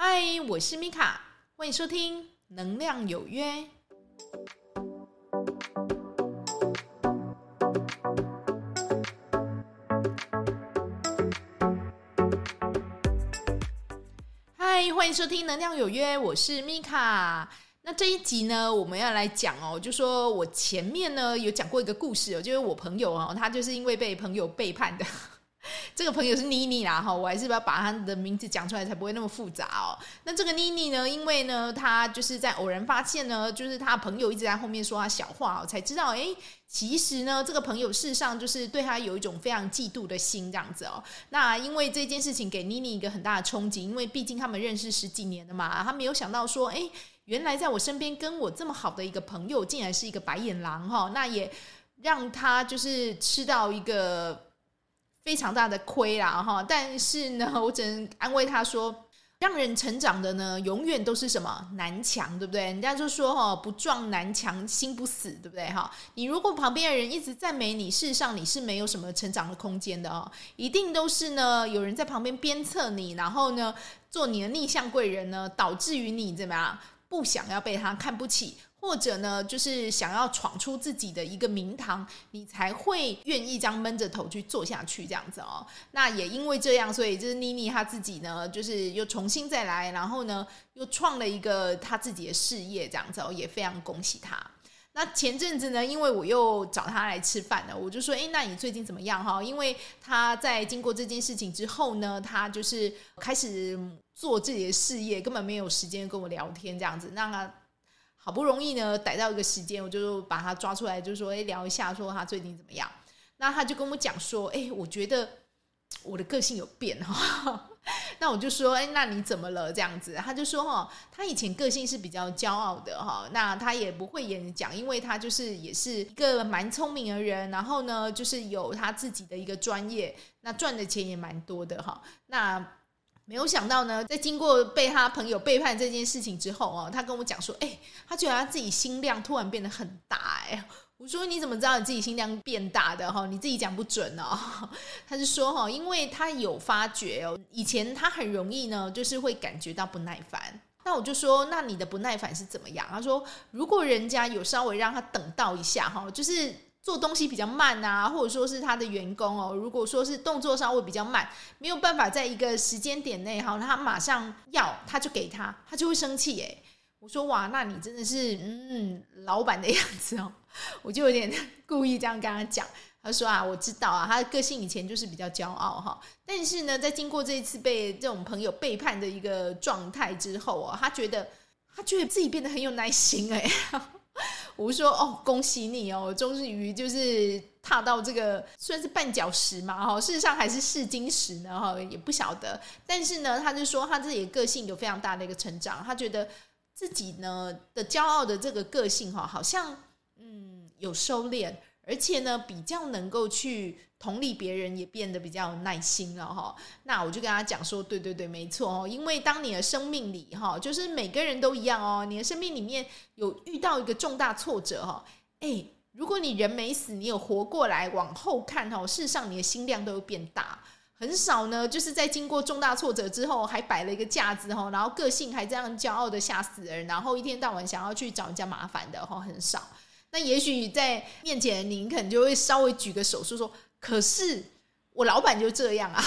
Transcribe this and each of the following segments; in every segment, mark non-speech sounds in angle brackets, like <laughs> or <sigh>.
嗨，我是米卡，欢迎收听《能量有约》。嗨，欢迎收听《能量有约》，我是米卡。那这一集呢，我们要来讲哦，就说我前面呢有讲过一个故事哦，就是我朋友哦，他就是因为被朋友背叛的。这个朋友是妮妮啦，哈，我还是不要把他的名字讲出来，才不会那么复杂哦。那这个妮妮呢，因为呢，她就是在偶然发现呢，就是她朋友一直在后面说她小话哦，才知道，哎，其实呢，这个朋友事实上就是对她有一种非常嫉妒的心，这样子哦。那因为这件事情给妮妮一个很大的冲击，因为毕竟他们认识十几年了嘛，她没有想到说，哎，原来在我身边跟我这么好的一个朋友，竟然是一个白眼狼哈，那也让她就是吃到一个。非常大的亏啦哈，但是呢，我只能安慰他说，让人成长的呢，永远都是什么南墙，对不对？人家就说哈，不撞南墙心不死，对不对哈？你如果旁边的人一直赞美你，事实上你是没有什么成长的空间的哦，一定都是呢，有人在旁边鞭策你，然后呢，做你的逆向贵人呢，导致于你怎么样，不想要被他看不起。或者呢，就是想要闯出自己的一个名堂，你才会愿意这样闷着头去做下去这样子哦。那也因为这样，所以就是妮妮她自己呢，就是又重新再来，然后呢，又创了一个她自己的事业这样子哦，也非常恭喜她。那前阵子呢，因为我又找她来吃饭了，我就说，哎，那你最近怎么样哈？因为她在经过这件事情之后呢，她就是开始做自己的事业，根本没有时间跟我聊天这样子，那。好不容易呢，逮到一个时间，我就把他抓出来，就说：“哎，聊一下，说他最近怎么样？”那他就跟我讲说：“哎，我觉得我的个性有变哈。<laughs> ”那我就说：“哎，那你怎么了？”这样子，他就说：“哈，他以前个性是比较骄傲的哈，那他也不会演讲，因为他就是也是一个蛮聪明的人，然后呢，就是有他自己的一个专业，那赚的钱也蛮多的哈。那没有想到呢，在经过被他朋友背叛这件事情之后哦，他跟我讲说，哎，他觉得他自己心量突然变得很大，哎，我说你怎么知道你自己心量变大的哈？你自己讲不准哦。他是说哈，因为他有发觉哦，以前他很容易呢，就是会感觉到不耐烦。那我就说，那你的不耐烦是怎么样？他说，如果人家有稍微让他等到一下哈，就是。做东西比较慢啊，或者说是他的员工哦，如果说是动作稍微比较慢，没有办法在一个时间点内哈，他马上要他就给他，他就会生气诶。我说哇，那你真的是嗯老板的样子哦，我就有点 <laughs> 故意这样跟他讲。他说啊，我知道啊，他的个性以前就是比较骄傲哈，但是呢，在经过这一次被这种朋友背叛的一个状态之后啊，他觉得他觉得自己变得很有耐心诶。我说哦，恭喜你哦，终于就是踏到这个算是绊脚石嘛哈，事实上还是试金石呢哈，也不晓得。但是呢，他就说他自己的个性有非常大的一个成长，他觉得自己呢的骄傲的这个个性哈，好像嗯有收敛。而且呢，比较能够去同理别人，也变得比较有耐心了哈。那我就跟他讲说，对对对，没错哦。因为当你的生命里哈，就是每个人都一样哦。你的生命里面有遇到一个重大挫折哈，诶，如果你人没死，你有活过来，往后看哈，事实上你的心量都会变大。很少呢，就是在经过重大挫折之后，还摆了一个架子哈，然后个性还这样骄傲的吓死人，然后一天到晚想要去找人家麻烦的哈，很少。那也许在面前，您可能就会稍微举个手，说说。可是我老板就这样啊，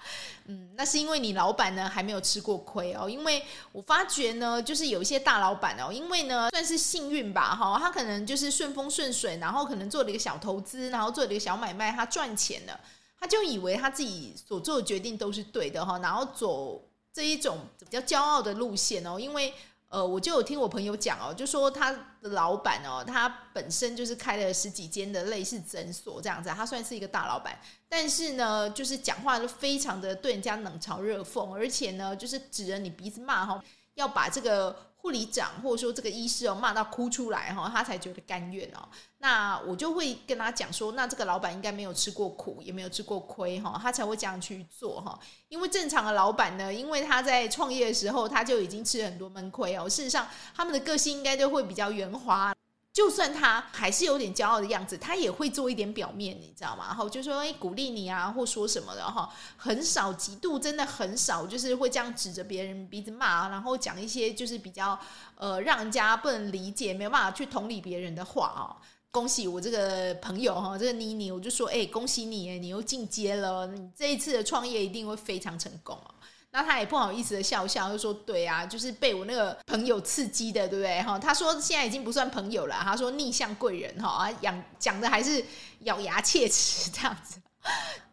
<laughs> 嗯，那是因为你老板呢还没有吃过亏哦。因为我发觉呢，就是有一些大老板哦，因为呢算是幸运吧，哈，他可能就是顺风顺水，然后可能做了一个小投资，然后做了一个小买卖，他赚钱了，他就以为他自己所做的决定都是对的哈，然后走这一种比较骄傲的路线哦，因为。呃，我就有听我朋友讲哦，就说他的老板哦，他本身就是开了十几间的类似诊所这样子，他算是一个大老板，但是呢，就是讲话都非常的对人家冷嘲热讽，而且呢，就是指着你鼻子骂哈，要把这个。护理长或者说这个医师哦，骂到哭出来哈，他才觉得甘愿哦。那我就会跟他讲说，那这个老板应该没有吃过苦，也没有吃过亏哈，他才会这样去做哈。因为正常的老板呢，因为他在创业的时候他就已经吃了很多闷亏哦。事实上，他们的个性应该都会比较圆滑。就算他还是有点骄傲的样子，他也会做一点表面，你知道吗？然后就说哎，鼓励你啊，或说什么的哈，很少，极度真的很少，就是会这样指着别人鼻子骂，然后讲一些就是比较呃让人家不能理解、没有办法去同理别人的话啊。恭喜我这个朋友哈，这个妮妮，我就说哎，恭喜你，你又进阶了，你这一次的创业一定会非常成功啊。那他也不好意思的笑笑，就说：“对啊，就是被我那个朋友刺激的，对不对？哈，他说现在已经不算朋友了，他说逆向贵人哈啊，讲讲的还是咬牙切齿这样子，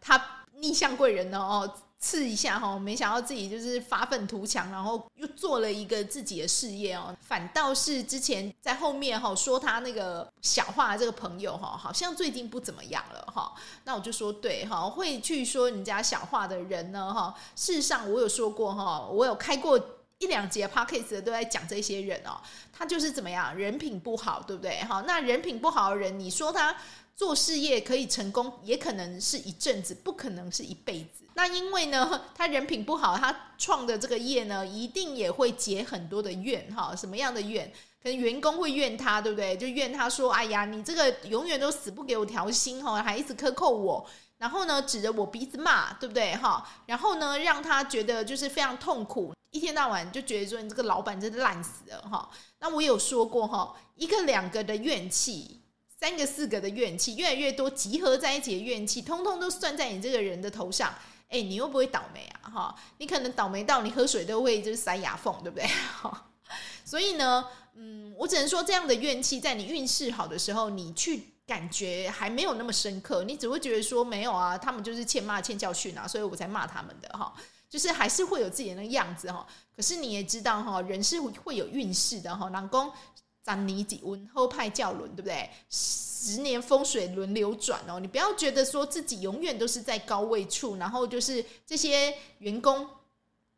他逆向贵人呢哦。”刺一下哈，没想到自己就是发愤图强，然后又做了一个自己的事业哦。反倒是之前在后面哈说他那个小话这个朋友哈，好像最近不怎么样了哈。那我就说对哈，会去说人家小话的人呢哈，事实上我有说过哈，我有开过一两节 podcast 都在讲这些人哦，他就是怎么样，人品不好，对不对哈？那人品不好的人，你说他。做事业可以成功，也可能是一阵子，不可能是一辈子。那因为呢，他人品不好，他创的这个业呢，一定也会结很多的怨哈。什么样的怨？可能员工会怨他，对不对？就怨他说：“哎呀，你这个永远都死不给我调薪哈，还一直克扣我。”然后呢，指着我鼻子骂，对不对哈？然后呢，让他觉得就是非常痛苦，一天到晚就觉得说你这个老板真的烂死了哈。那我有说过哈，一个两个的怨气。三个四个的怨气越来越多，集合在一起的怨气，通通都算在你这个人的头上。哎、你又不会倒霉啊，哈！你可能倒霉到你喝水都会就是塞牙缝，对不对？哈！所以呢，嗯，我只能说这样的怨气，在你运势好的时候，你去感觉还没有那么深刻，你只会觉得说没有啊，他们就是欠骂欠教训啊，所以我才骂他们的哈。就是还是会有自己的那个样子哈。可是你也知道哈，人是会有运势的哈，老公。长你几温后派教轮，对不对？十年风水轮流转哦，你不要觉得说自己永远都是在高位处，然后就是这些员工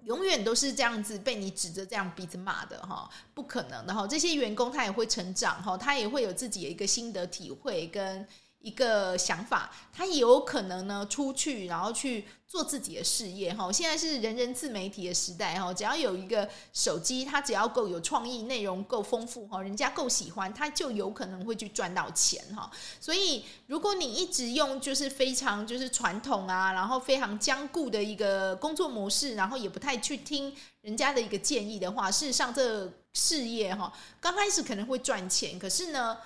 永远都是这样子被你指着这样鼻子骂的哈，不可能的哈。这些员工他也会成长哈，他也会有自己的一个心得体会跟。一个想法，他有可能呢出去，然后去做自己的事业哈。现在是人人自媒体的时代哈，只要有一个手机，他只要够有创意，内容够丰富哈，人家够喜欢，他就有可能会去赚到钱哈。所以，如果你一直用就是非常就是传统啊，然后非常僵固的一个工作模式，然后也不太去听人家的一个建议的话，事实上这事业哈，刚开始可能会赚钱，可是呢。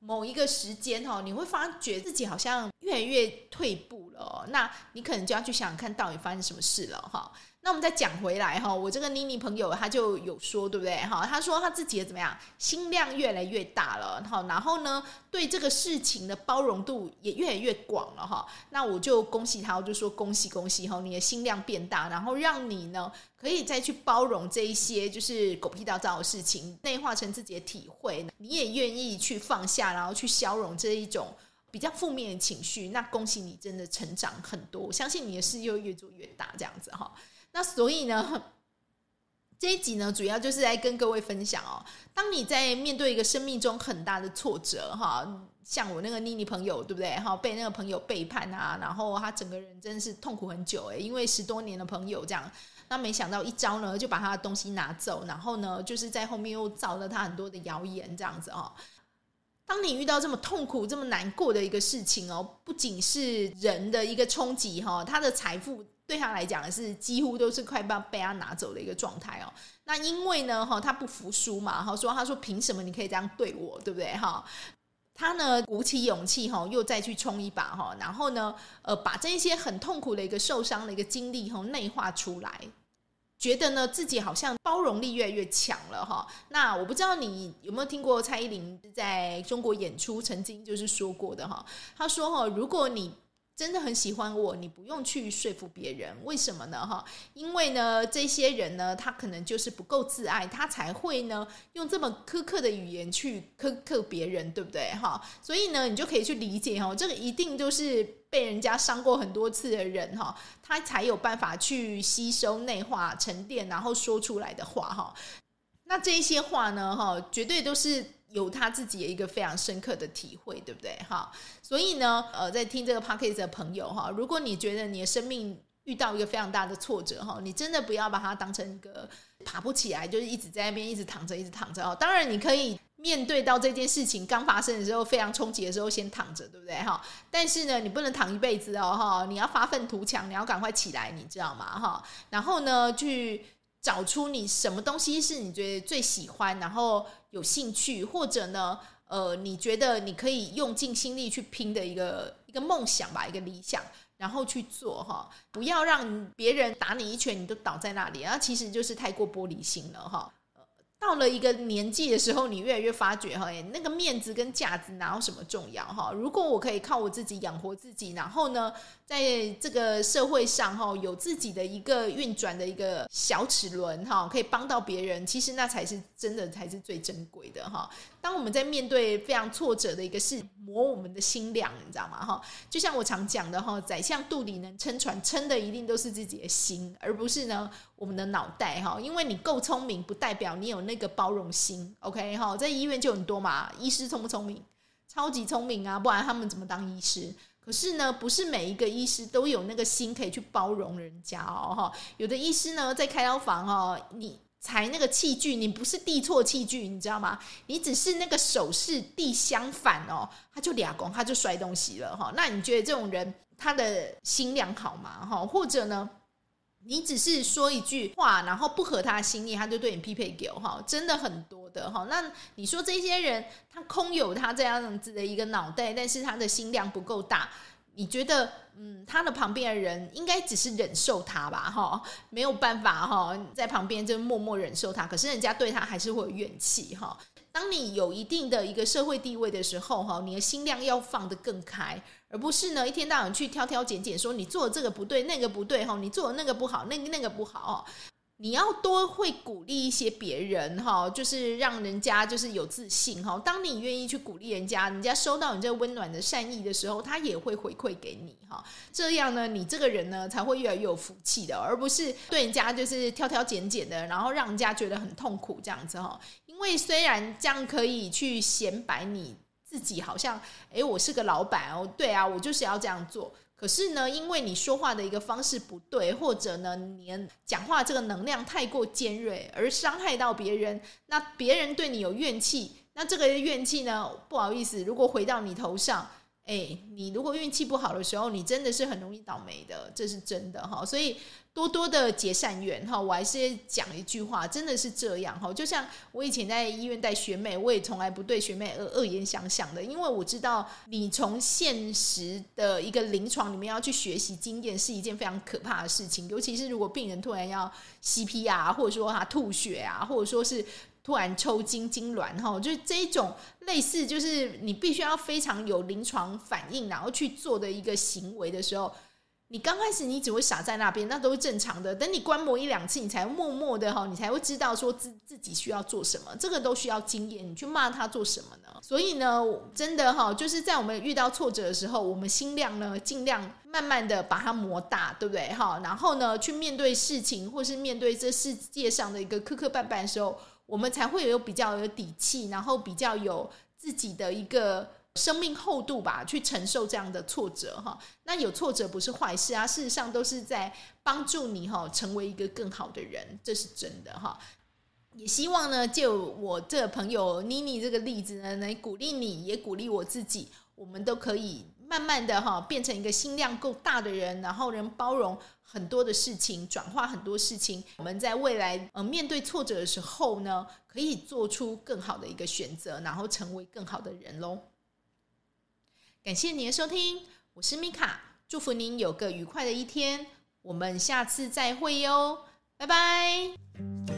某一个时间哈，你会发觉自己好像越来越退步了，那你可能就要去想看到底发生什么事了哈。那我们再讲回来哈，我这个妮妮朋友他就有说，对不对哈？他说他自己的怎么样，心量越来越大了哈，然后呢，对这个事情的包容度也越来越广了哈。那我就恭喜他，我就说恭喜恭喜哈，你的心量变大，然后让你呢可以再去包容这一些就是狗屁倒灶的事情，内化成自己的体会，你也愿意去放下，然后去消融这一种比较负面的情绪。那恭喜你，真的成长很多，我相信你的事又越做越大，这样子哈。那所以呢，<laughs> 这一集呢，主要就是来跟各位分享哦。当你在面对一个生命中很大的挫折，哈，像我那个妮妮朋友，对不对？哈，被那个朋友背叛啊，然后他整个人真的是痛苦很久诶，因为十多年的朋友这样，那没想到一招呢，就把他的东西拿走，然后呢，就是在后面又造了他很多的谣言，这样子哦。当你遇到这么痛苦、这么难过的一个事情哦，不仅是人的一个冲击哈，他的财富。对他来讲是几乎都是快被被他拿走的一个状态哦。那因为呢，哈，他不服输嘛，哈，说他说凭什么你可以这样对我，对不对？哈，他呢鼓起勇气哈，又再去冲一把哈，然后呢，呃，把这些很痛苦的一个受伤的一个经历哈内化出来，觉得呢自己好像包容力越来越强了哈。那我不知道你有没有听过蔡依林在中国演出曾经就是说过的哈，她说哈，如果你真的很喜欢我，你不用去说服别人，为什么呢？哈，因为呢，这些人呢，他可能就是不够自爱，他才会呢用这么苛刻的语言去苛刻别人，对不对？哈，所以呢，你就可以去理解哈，这个一定就是被人家伤过很多次的人哈，他才有办法去吸收、内化、沉淀，然后说出来的话哈。那这些话呢，哈，绝对都是。有他自己的一个非常深刻的体会，对不对？哈，所以呢，呃，在听这个 podcast 的朋友哈，如果你觉得你的生命遇到一个非常大的挫折哈，你真的不要把它当成一个爬不起来，就是一直在那边一直躺着，一直躺着哦。当然，你可以面对到这件事情刚发生的时候，非常冲击的时候，先躺着，对不对哈？但是呢，你不能躺一辈子哦哈，你要发愤图强，你要赶快起来，你知道吗哈？然后呢，去找出你什么东西是你觉得最喜欢，然后有兴趣，或者呢，呃，你觉得你可以用尽心力去拼的一个一个梦想吧，一个理想。然后去做哈，不要让别人打你一拳，你都倒在那里，然后其实就是太过玻璃心了哈。到了一个年纪的时候，你越来越发觉哈，那个面子跟架子哪有什么重要哈？如果我可以靠我自己养活自己，然后呢，在这个社会上哈，有自己的一个运转的一个小齿轮哈，可以帮到别人，其实那才是真的，才是最珍贵的哈。当我们在面对非常挫折的一个事，磨我们的心量，你知道吗？哈，就像我常讲的哈，宰相肚里能撑船，撑的一定都是自己的心，而不是呢我们的脑袋哈。因为你够聪明，不代表你有那个包容心。OK 哈，在医院就很多嘛，医师聪不聪明？超级聪明啊，不然他们怎么当医师？可是呢，不是每一个医师都有那个心可以去包容人家哦。哈，有的医师呢，在开刀房哦，你。裁那个器具，你不是递错器具，你知道吗？你只是那个手势递相反哦，他就俩拱，他就摔东西了哈。那你觉得这种人他的心量好吗？哈，或者呢，你只是说一句话，然后不合他的心意，他就对你匹配狗哈，真的很多的哈。那你说这些人，他空有他这样子的一个脑袋，但是他的心量不够大。你觉得，嗯，他的旁边的人应该只是忍受他吧，哈，没有办法哈，在旁边就默默忍受他。可是人家对他还是会有怨气，哈。当你有一定的一个社会地位的时候，哈，你的心量要放得更开，而不是呢一天到晚去挑挑拣拣，说你做的这个不对，那个不对，哈，你做的那个不好，那个那个不好。你要多会鼓励一些别人哈，就是让人家就是有自信哈。当你愿意去鼓励人家，人家收到你这温暖的善意的时候，他也会回馈给你哈。这样呢，你这个人呢才会越来越有福气的，而不是对人家就是挑挑拣拣的，然后让人家觉得很痛苦这样子哈。因为虽然这样可以去显摆你自己，好像哎，我是个老板哦，对啊，我就是要这样做。可是呢，因为你说话的一个方式不对，或者呢，你讲话这个能量太过尖锐，而伤害到别人，那别人对你有怨气，那这个怨气呢，不好意思，如果回到你头上，哎，你如果运气不好的时候，你真的是很容易倒霉的，这是真的哈，所以。多多的结善缘哈，我还是讲一句话，真的是这样哈。就像我以前在医院带学妹，我也从来不对学妹恶恶言相向的，因为我知道你从现实的一个临床里面要去学习经验是一件非常可怕的事情，尤其是如果病人突然要 CPR，或者说他吐血啊，或者说是突然抽筋痉挛哈，就是这一种类似，就是你必须要非常有临床反应，然后去做的一个行为的时候。你刚开始你只会傻在那边，那都是正常的。等你观摩一两次，你才默默的哈，你才会知道说自自己需要做什么。这个都需要经验。你去骂他做什么呢？所以呢，真的哈，就是在我们遇到挫折的时候，我们心量呢，尽量慢慢的把它磨大，对不对哈？然后呢，去面对事情，或是面对这世界上的一个磕磕绊绊的时候，我们才会有比较有底气，然后比较有自己的一个。生命厚度吧，去承受这样的挫折哈。那有挫折不是坏事啊，事实上都是在帮助你哈，成为一个更好的人，这是真的哈。也希望呢，就我这个朋友妮妮这个例子呢，来鼓励你，也鼓励我自己，我们都可以慢慢的哈，变成一个心量够大的人，然后能包容很多的事情，转化很多事情。我们在未来呃面对挫折的时候呢，可以做出更好的一个选择，然后成为更好的人喽。感谢您的收听，我是米卡，祝福您有个愉快的一天，我们下次再会哟，拜拜。